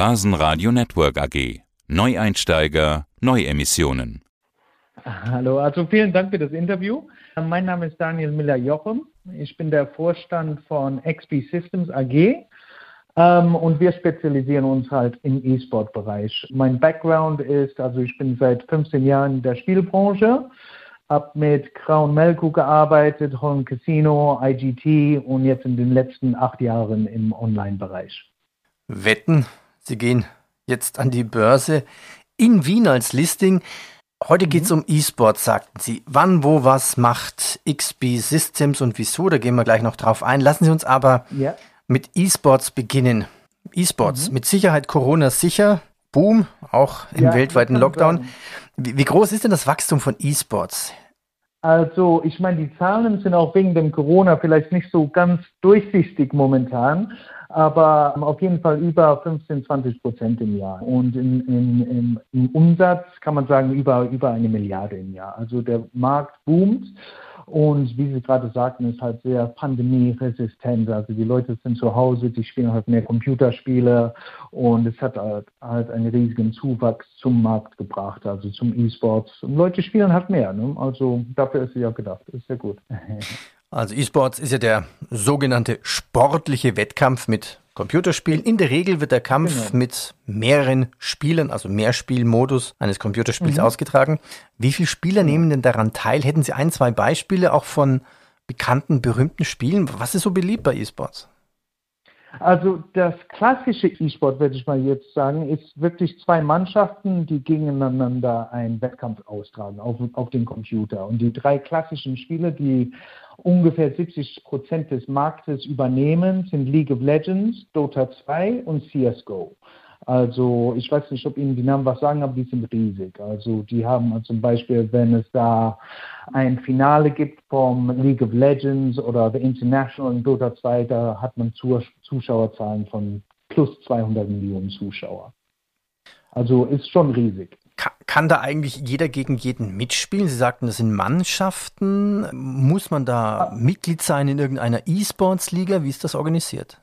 Börsenradio Network AG. Neueinsteiger, Neuemissionen. Hallo, also vielen Dank für das Interview. Mein Name ist Daniel Miller-Jochem. Ich bin der Vorstand von XP Systems AG. Ähm, und wir spezialisieren uns halt im E-Sport-Bereich. Mein Background ist, also ich bin seit 15 Jahren in der Spielbranche, habe mit Crown Melco gearbeitet, Home Casino, IGT und jetzt in den letzten acht Jahren im Online-Bereich. Wetten, Sie gehen jetzt an die Börse in Wien als Listing. Heute geht es mhm. um E-Sport, sagten Sie. Wann, wo, was macht XB Systems und wieso? Da gehen wir gleich noch drauf ein. Lassen Sie uns aber ja. mit E-Sports beginnen. E-Sports, mhm. mit Sicherheit Corona sicher. Boom, auch im ja, weltweiten Lockdown. Wie, wie, groß ist denn das Wachstum von E-Sports? Also, ich meine, die Zahlen sind auch wegen dem Corona vielleicht nicht so ganz durchsichtig momentan aber auf jeden Fall über 15, 20 Prozent im Jahr. Und in, in, im, im Umsatz kann man sagen, über, über eine Milliarde im Jahr. Also der Markt boomt. Und wie Sie gerade sagten, ist halt sehr pandemieresistent. Also die Leute sind zu Hause, die spielen halt mehr Computerspiele und es hat halt, halt einen riesigen Zuwachs zum Markt gebracht, also zum E-Sports. Und Leute spielen halt mehr. Ne? Also dafür ist es ja gedacht. Ist sehr gut. Also E-Sports ist ja der sogenannte sportliche Wettkampf mit Computerspielen. In der Regel wird der Kampf genau. mit mehreren Spielern, also Mehrspielmodus eines Computerspiels mhm. ausgetragen. Wie viele Spieler nehmen denn daran teil? Hätten Sie ein, zwei Beispiele auch von bekannten, berühmten Spielen? Was ist so beliebt bei E-Sports? Also das klassische E-Sport, würde ich mal jetzt sagen, ist wirklich zwei Mannschaften, die gegeneinander einen Wettkampf austragen auf, auf dem Computer. Und die drei klassischen Spiele, die ungefähr 70 Prozent des Marktes übernehmen, sind League of Legends, Dota 2 und CSGO. Also ich weiß nicht, ob Ihnen die Namen was sagen, aber die sind riesig. Also die haben also zum Beispiel, wenn es da ein Finale gibt vom League of Legends oder The International in Dota 2, da hat man Zuschauerzahlen von plus 200 Millionen Zuschauer. Also ist schon riesig. Kann da eigentlich jeder gegen jeden mitspielen? Sie sagten, das sind Mannschaften. Muss man da Mitglied sein in irgendeiner E-Sports-Liga? Wie ist das organisiert?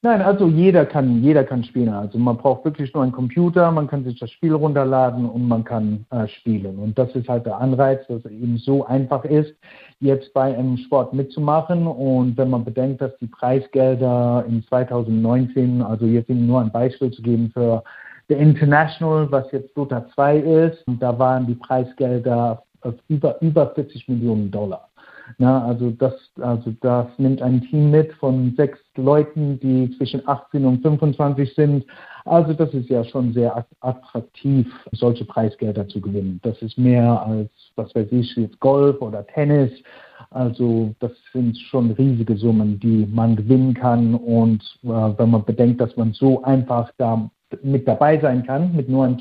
Nein, also jeder kann, jeder kann spielen. Also man braucht wirklich nur einen Computer, man kann sich das Spiel runterladen und man kann äh, spielen. Und das ist halt der Anreiz, dass es eben so einfach ist, jetzt bei einem Sport mitzumachen. Und wenn man bedenkt, dass die Preisgelder in 2019, also jetzt Ihnen nur ein Beispiel zu geben für The International, was jetzt Dota 2 ist, da waren die Preisgelder über, über 40 Millionen Dollar. Na, also das, also das nimmt ein Team mit von sechs Leuten, die zwischen 18 und 25 sind. Also das ist ja schon sehr attraktiv, solche Preisgelder zu gewinnen. Das ist mehr als, was weiß ich, jetzt Golf oder Tennis. Also das sind schon riesige Summen, die man gewinnen kann. Und äh, wenn man bedenkt, dass man so einfach da mit dabei sein kann, mit nur einem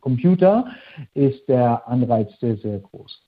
Computer, ist der Anreiz sehr, sehr groß.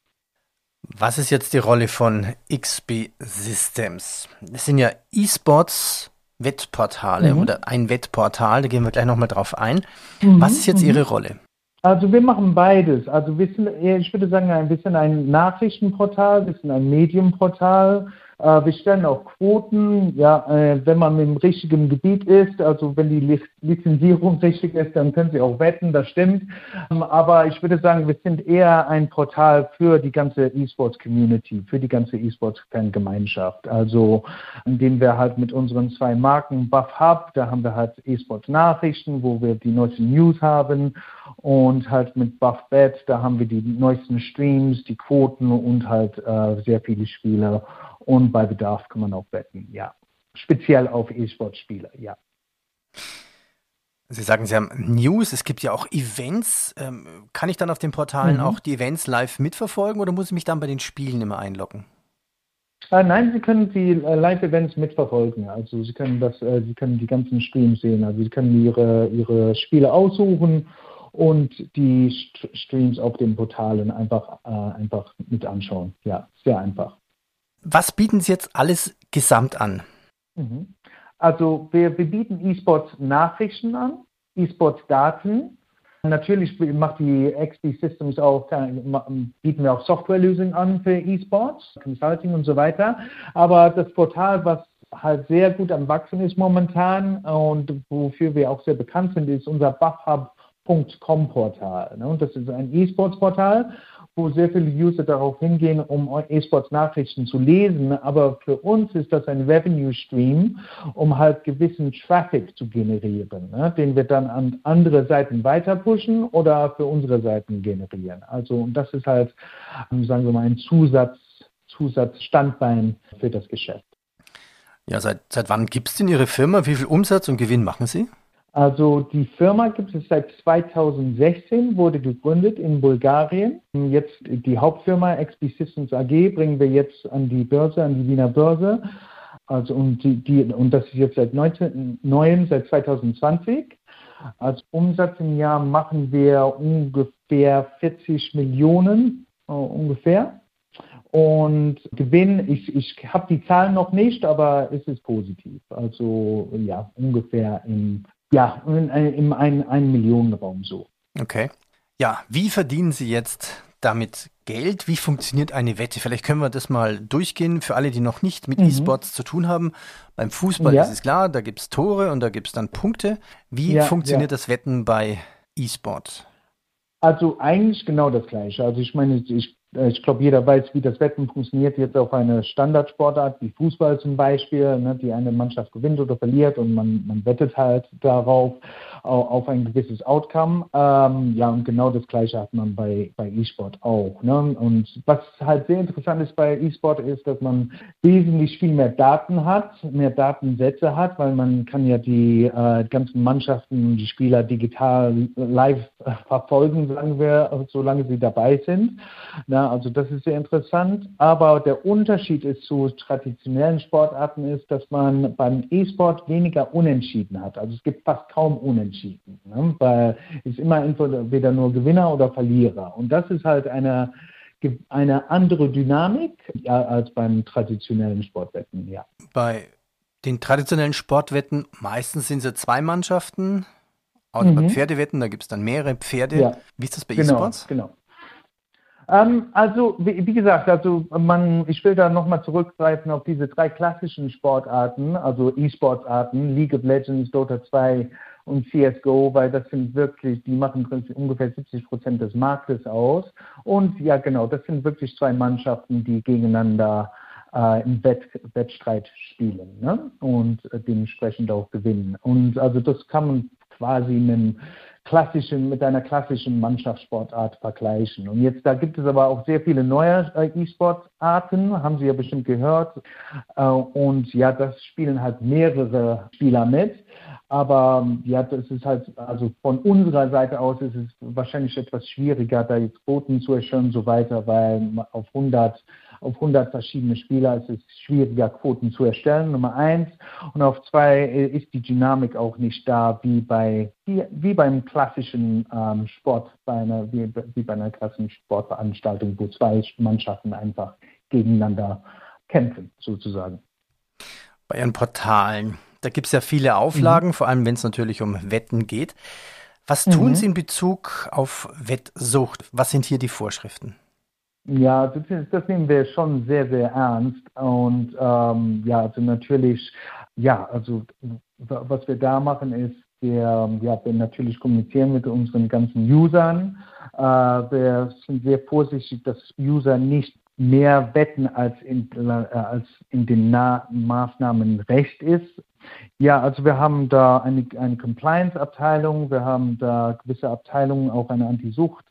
Was ist jetzt die Rolle von XB Systems? Das sind ja E-Sports Wettportale mhm. oder ein Wettportal, da gehen wir gleich nochmal drauf ein. Mhm. Was ist jetzt Ihre mhm. Rolle? Also wir machen beides. Also wir sind, ich würde sagen, ein bisschen ein Nachrichtenportal, wir sind ein Medienportal, wir stellen auch Quoten, ja, äh, wenn man im richtigen Gebiet ist, also wenn die Lizenzierung richtig ist, dann können Sie auch wetten, das stimmt. Ähm, aber ich würde sagen, wir sind eher ein Portal für die ganze E-Sports-Community, für die ganze E-Sports-Fan-Gemeinschaft. Also indem wir halt mit unseren zwei Marken Buff Hub, da haben wir halt E-Sports-Nachrichten, wo wir die neuesten News haben und halt mit Buff Bet, da haben wir die neuesten Streams, die Quoten und halt äh, sehr viele Spiele und bei Bedarf kann man auch wetten, ja. Speziell auf E-Sport-Spiele, ja. Sie sagen, Sie haben News, es gibt ja auch Events. Ähm, kann ich dann auf den Portalen mhm. auch die Events live mitverfolgen oder muss ich mich dann bei den Spielen immer einloggen? Äh, nein, Sie können die äh, Live-Events mitverfolgen. Also Sie können das, äh, Sie können die ganzen Streams sehen. Also Sie können Ihre, Ihre Spiele aussuchen und die St Streams auf den Portalen einfach, einfach mit anschauen. Ja, sehr einfach. Was bieten Sie jetzt alles gesamt an? Mhm. Also wir, wir bieten E-Sports Nachrichten an, E-Sports Daten. Natürlich macht die XP Systems auch, bieten wir auch Softwarelösungen an für E-Sports, Consulting und so weiter. Aber das Portal, was halt sehr gut am Wachsen ist momentan und wofür wir auch sehr bekannt sind, ist unser BuffHub.com-Portal. Ne? Und das ist ein E-Sports-Portal, wo sehr viele User darauf hingehen, um E-Sports-Nachrichten zu lesen. Aber für uns ist das ein Revenue-Stream, um halt gewissen Traffic zu generieren, ne? den wir dann an andere Seiten weiter pushen oder für unsere Seiten generieren. Also und das ist halt, sagen wir mal, ein Zusatz, Zusatzstandbein für das Geschäft. Ja, seit, seit wann gibt es denn Ihre Firma? Wie viel Umsatz und Gewinn machen Sie? Also die Firma gibt es seit 2016, wurde gegründet in Bulgarien. Jetzt die Hauptfirma XP Systems AG bringen wir jetzt an die Börse, an die Wiener Börse. Also und, die, die, und das ist jetzt seit 19, neuem, seit 2020. Als Umsatz im Jahr machen wir ungefähr 40 Millionen äh, ungefähr. Und Gewinn, ich, ich habe die Zahlen noch nicht, aber es ist positiv. Also ja, ungefähr im ja, in, in einem ein Millionenraum so. Okay. Ja, wie verdienen Sie jetzt damit Geld? Wie funktioniert eine Wette? Vielleicht können wir das mal durchgehen für alle, die noch nicht mit mhm. E-Sports zu tun haben. Beim Fußball ja. ist es klar, da gibt es Tore und da gibt es dann Punkte. Wie ja, funktioniert ja. das Wetten bei E-Sports? Also eigentlich genau das gleiche. Also ich meine, ich äh, ich glaube, jeder weiß, wie das Wetten funktioniert. Jetzt auf eine Standardsportart wie Fußball zum Beispiel, ne, die eine Mannschaft gewinnt oder verliert und man, man wettet halt darauf auf ein gewisses Outcome. Ähm, ja, und genau das Gleiche hat man bei, bei E-Sport auch. Ne? Und was halt sehr interessant ist bei E-Sport ist, dass man wesentlich viel mehr Daten hat, mehr Datensätze hat, weil man kann ja die äh, ganzen Mannschaften, die Spieler digital live verfolgen, sagen wir, solange sie dabei sind. Also das ist sehr interessant. Aber der Unterschied ist zu traditionellen Sportarten ist, dass man beim E-Sport weniger Unentschieden hat. Also es gibt fast kaum Unentschieden ne? weil es immer entweder nur Gewinner oder Verlierer. Und das ist halt eine, eine andere Dynamik ja, als beim traditionellen Sportwetten, ja. Bei den traditionellen Sportwetten, meistens sind es zwei Mannschaften. Auch mhm. bei Pferdewetten, da gibt es dann mehrere Pferde. Ja. Wie ist das bei genau, E-Sports? Genau. Ähm, also, wie, wie, gesagt, also man, ich will da nochmal zurückgreifen auf diese drei klassischen Sportarten, also E-Sportsarten, League of Legends, Dota 2 und CSGO, weil das sind wirklich, die machen ungefähr 70 Prozent des Marktes aus. Und ja, genau, das sind wirklich zwei Mannschaften, die gegeneinander äh, im Wett, Wettstreit spielen ne? und äh, dementsprechend auch gewinnen. Und also das kann man quasi mit klassischen, mit einer klassischen Mannschaftssportart vergleichen. Und jetzt, da gibt es aber auch sehr viele neue äh, E-Sport-Arten, haben Sie ja bestimmt gehört. Äh, und ja, das spielen halt mehrere Spieler mit. Aber ja, das ist halt, also von unserer Seite aus ist es wahrscheinlich etwas schwieriger, da jetzt Quoten zu erstellen und so weiter, weil auf 100, auf 100 verschiedene Spieler ist es schwieriger, Quoten zu erstellen, Nummer eins. Und auf zwei ist die Dynamik auch nicht da, wie bei, wie, wie beim klassischen ähm, Sport, bei einer, wie, wie bei einer klassischen Sportveranstaltung, wo zwei Mannschaften einfach gegeneinander kämpfen, sozusagen. Bei Ihren Portalen da gibt es ja viele Auflagen, mhm. vor allem wenn es natürlich um Wetten geht. Was tun mhm. Sie in Bezug auf Wettsucht? Was sind hier die Vorschriften? Ja, das, das nehmen wir schon sehr, sehr ernst. Und ähm, ja, also natürlich, ja, also was wir da machen ist, wir, ja, wir natürlich kommunizieren mit unseren ganzen Usern. Äh, wir sind sehr vorsichtig, dass User nicht mehr wetten, als in, äh, als in den Na Maßnahmen recht ist. Ja, also wir haben da eine, eine Compliance-Abteilung, wir haben da gewisse Abteilungen, auch eine Antisucht,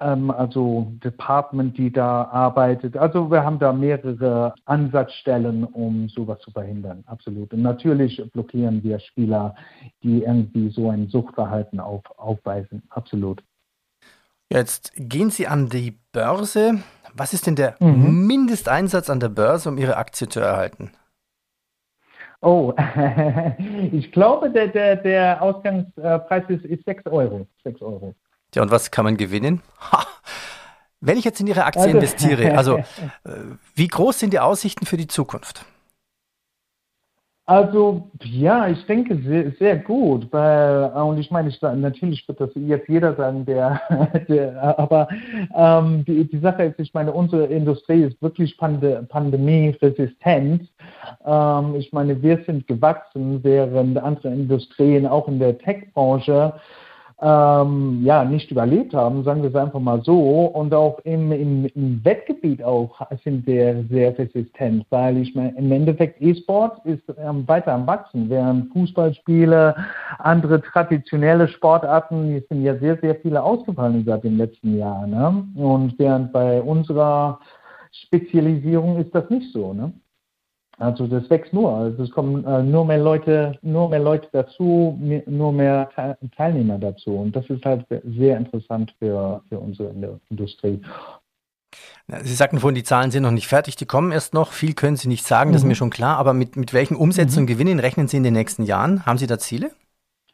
ähm, also Department, die da arbeitet. Also wir haben da mehrere Ansatzstellen, um sowas zu verhindern, absolut. Und natürlich blockieren wir Spieler, die irgendwie so ein Suchtverhalten auf, aufweisen, absolut. Jetzt gehen Sie an die Börse. Was ist denn der mhm. Mindesteinsatz an der Börse, um Ihre Aktie zu erhalten? Oh, ich glaube, der, der, der Ausgangspreis ist, ist 6 Euro. 6 Euro. Ja, und was kann man gewinnen? Ha! Wenn ich jetzt in Ihre Aktie also, investiere, also äh, wie groß sind die Aussichten für die Zukunft? Also ja, ich denke sehr, sehr gut, weil und ich meine, ich, natürlich wird das jetzt jeder sagen, der, der aber ähm, die, die Sache ist, ich meine, unsere Industrie ist wirklich Pand pandemieresistent. Ähm, ich meine, wir sind gewachsen, während andere Industrien auch in der Tech-Branche ähm, ja, nicht überlebt haben, sagen wir es einfach mal so. Und auch im, im, im Wettgebiet auch sind wir sehr resistent, weil ich meine, im Endeffekt E-Sport ist ähm, weiter am Wachsen, während Fußballspiele, andere traditionelle Sportarten, die sind ja sehr, sehr viele ausgefallen seit den letzten Jahren. Ne? Und während bei unserer Spezialisierung ist das nicht so. Ne? Also das wächst nur. Also es kommen äh, nur mehr Leute, nur mehr Leute dazu, nur mehr Teilnehmer dazu. Und das ist halt sehr interessant für, für unsere Industrie. Sie sagten vorhin, die Zahlen sind noch nicht fertig, die kommen erst noch. Viel können Sie nicht sagen, das ist mir mhm. schon klar. Aber mit, mit welchen Umsätzen und mhm. Gewinnen rechnen Sie in den nächsten Jahren? Haben Sie da Ziele?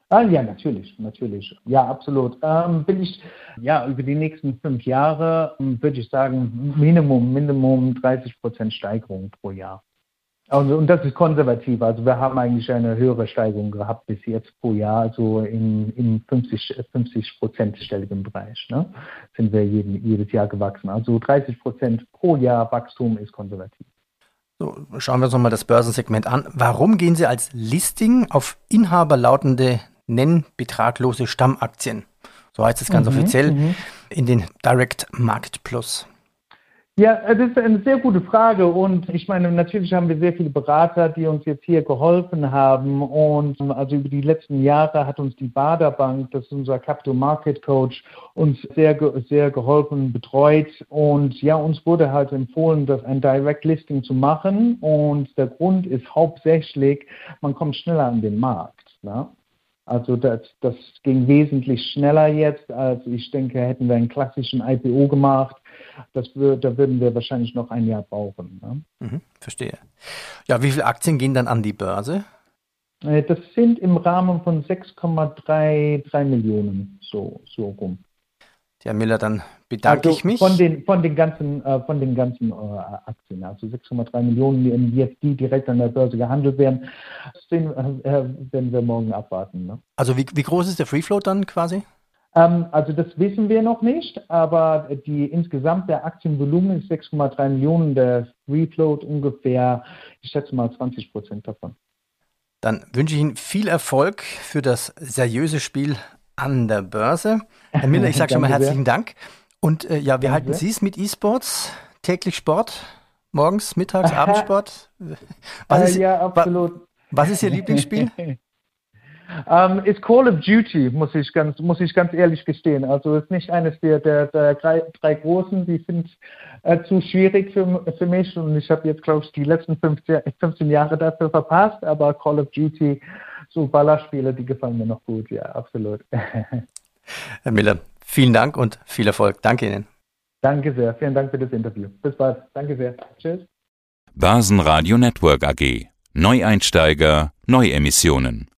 Ah, ja, natürlich, natürlich. Ja, absolut. Ähm, bin ich, ja, über die nächsten fünf Jahre ähm, würde ich sagen, Minimum, Minimum 30 Prozent Steigerung pro Jahr. Und, und, das ist konservativ. Also wir haben eigentlich eine höhere Steigerung gehabt bis jetzt pro Jahr, also im, im 50, 50 Prozentstelligen Bereich ne? sind wir jeden, jedes Jahr gewachsen. Also 30 Prozent pro Jahr Wachstum ist konservativ. So, schauen wir uns nochmal das Börsensegment an. Warum gehen Sie als Listing auf inhaberlautende nennbetraglose Stammaktien? So heißt es ganz mhm, offiziell mhm. in den Direct Market Plus. Ja, das ist eine sehr gute Frage und ich meine, natürlich haben wir sehr viele Berater, die uns jetzt hier geholfen haben und also über die letzten Jahre hat uns die Bader Bank, das ist unser Capital Market Coach, uns sehr, sehr geholfen, betreut und ja, uns wurde halt empfohlen, das ein Direct Listing zu machen und der Grund ist hauptsächlich, man kommt schneller an den Markt. Ne? Also das, das ging wesentlich schneller jetzt, als ich denke, hätten wir einen klassischen IPO gemacht das wird, da würden wir wahrscheinlich noch ein Jahr brauchen. Ne? Mhm, verstehe. Ja, wie viele Aktien gehen dann an die Börse? Äh, das sind im Rahmen von 6,33 Millionen so, so rum. Herr Miller, dann bedanke also ich mich. Von den, von den ganzen, äh, von den ganzen äh, Aktien, also 6,3 Millionen, die jetzt die direkt an der Börse gehandelt werden, den äh, werden wir morgen abwarten. Ne? Also wie, wie groß ist der Free Float dann quasi? Ähm, also das wissen wir noch nicht, aber die insgesamt der Aktienvolumen ist 6,3 Millionen, der Free Float ungefähr, ich schätze mal 20 Prozent davon. Dann wünsche ich Ihnen viel Erfolg für das seriöse Spiel an der Börse. Herr Miller, ich sage schon mal herzlichen sehr. Dank. Und äh, ja, wir Danke halten Sie es mit E-Sports, täglich Sport, morgens, mittags, Abendsport. Was ist, ja, absolut. Was ist Ihr Lieblingsspiel? Ähm, ist Call of Duty, muss ich ganz, muss ich ganz ehrlich gestehen. Also ist nicht eines der, der, der drei, drei großen, die sind äh, zu schwierig für, für mich und ich habe jetzt, glaube ich, die letzten 15, 15 Jahre dafür verpasst, aber Call of Duty, so Ballerspiele, die gefallen mir noch gut, ja, absolut. Herr Miller, vielen Dank und viel Erfolg. Danke Ihnen. Danke sehr. Vielen Dank für das Interview. Bis bald. Danke sehr. Tschüss. Basen Radio Network AG. Neueinsteiger, Neuemissionen.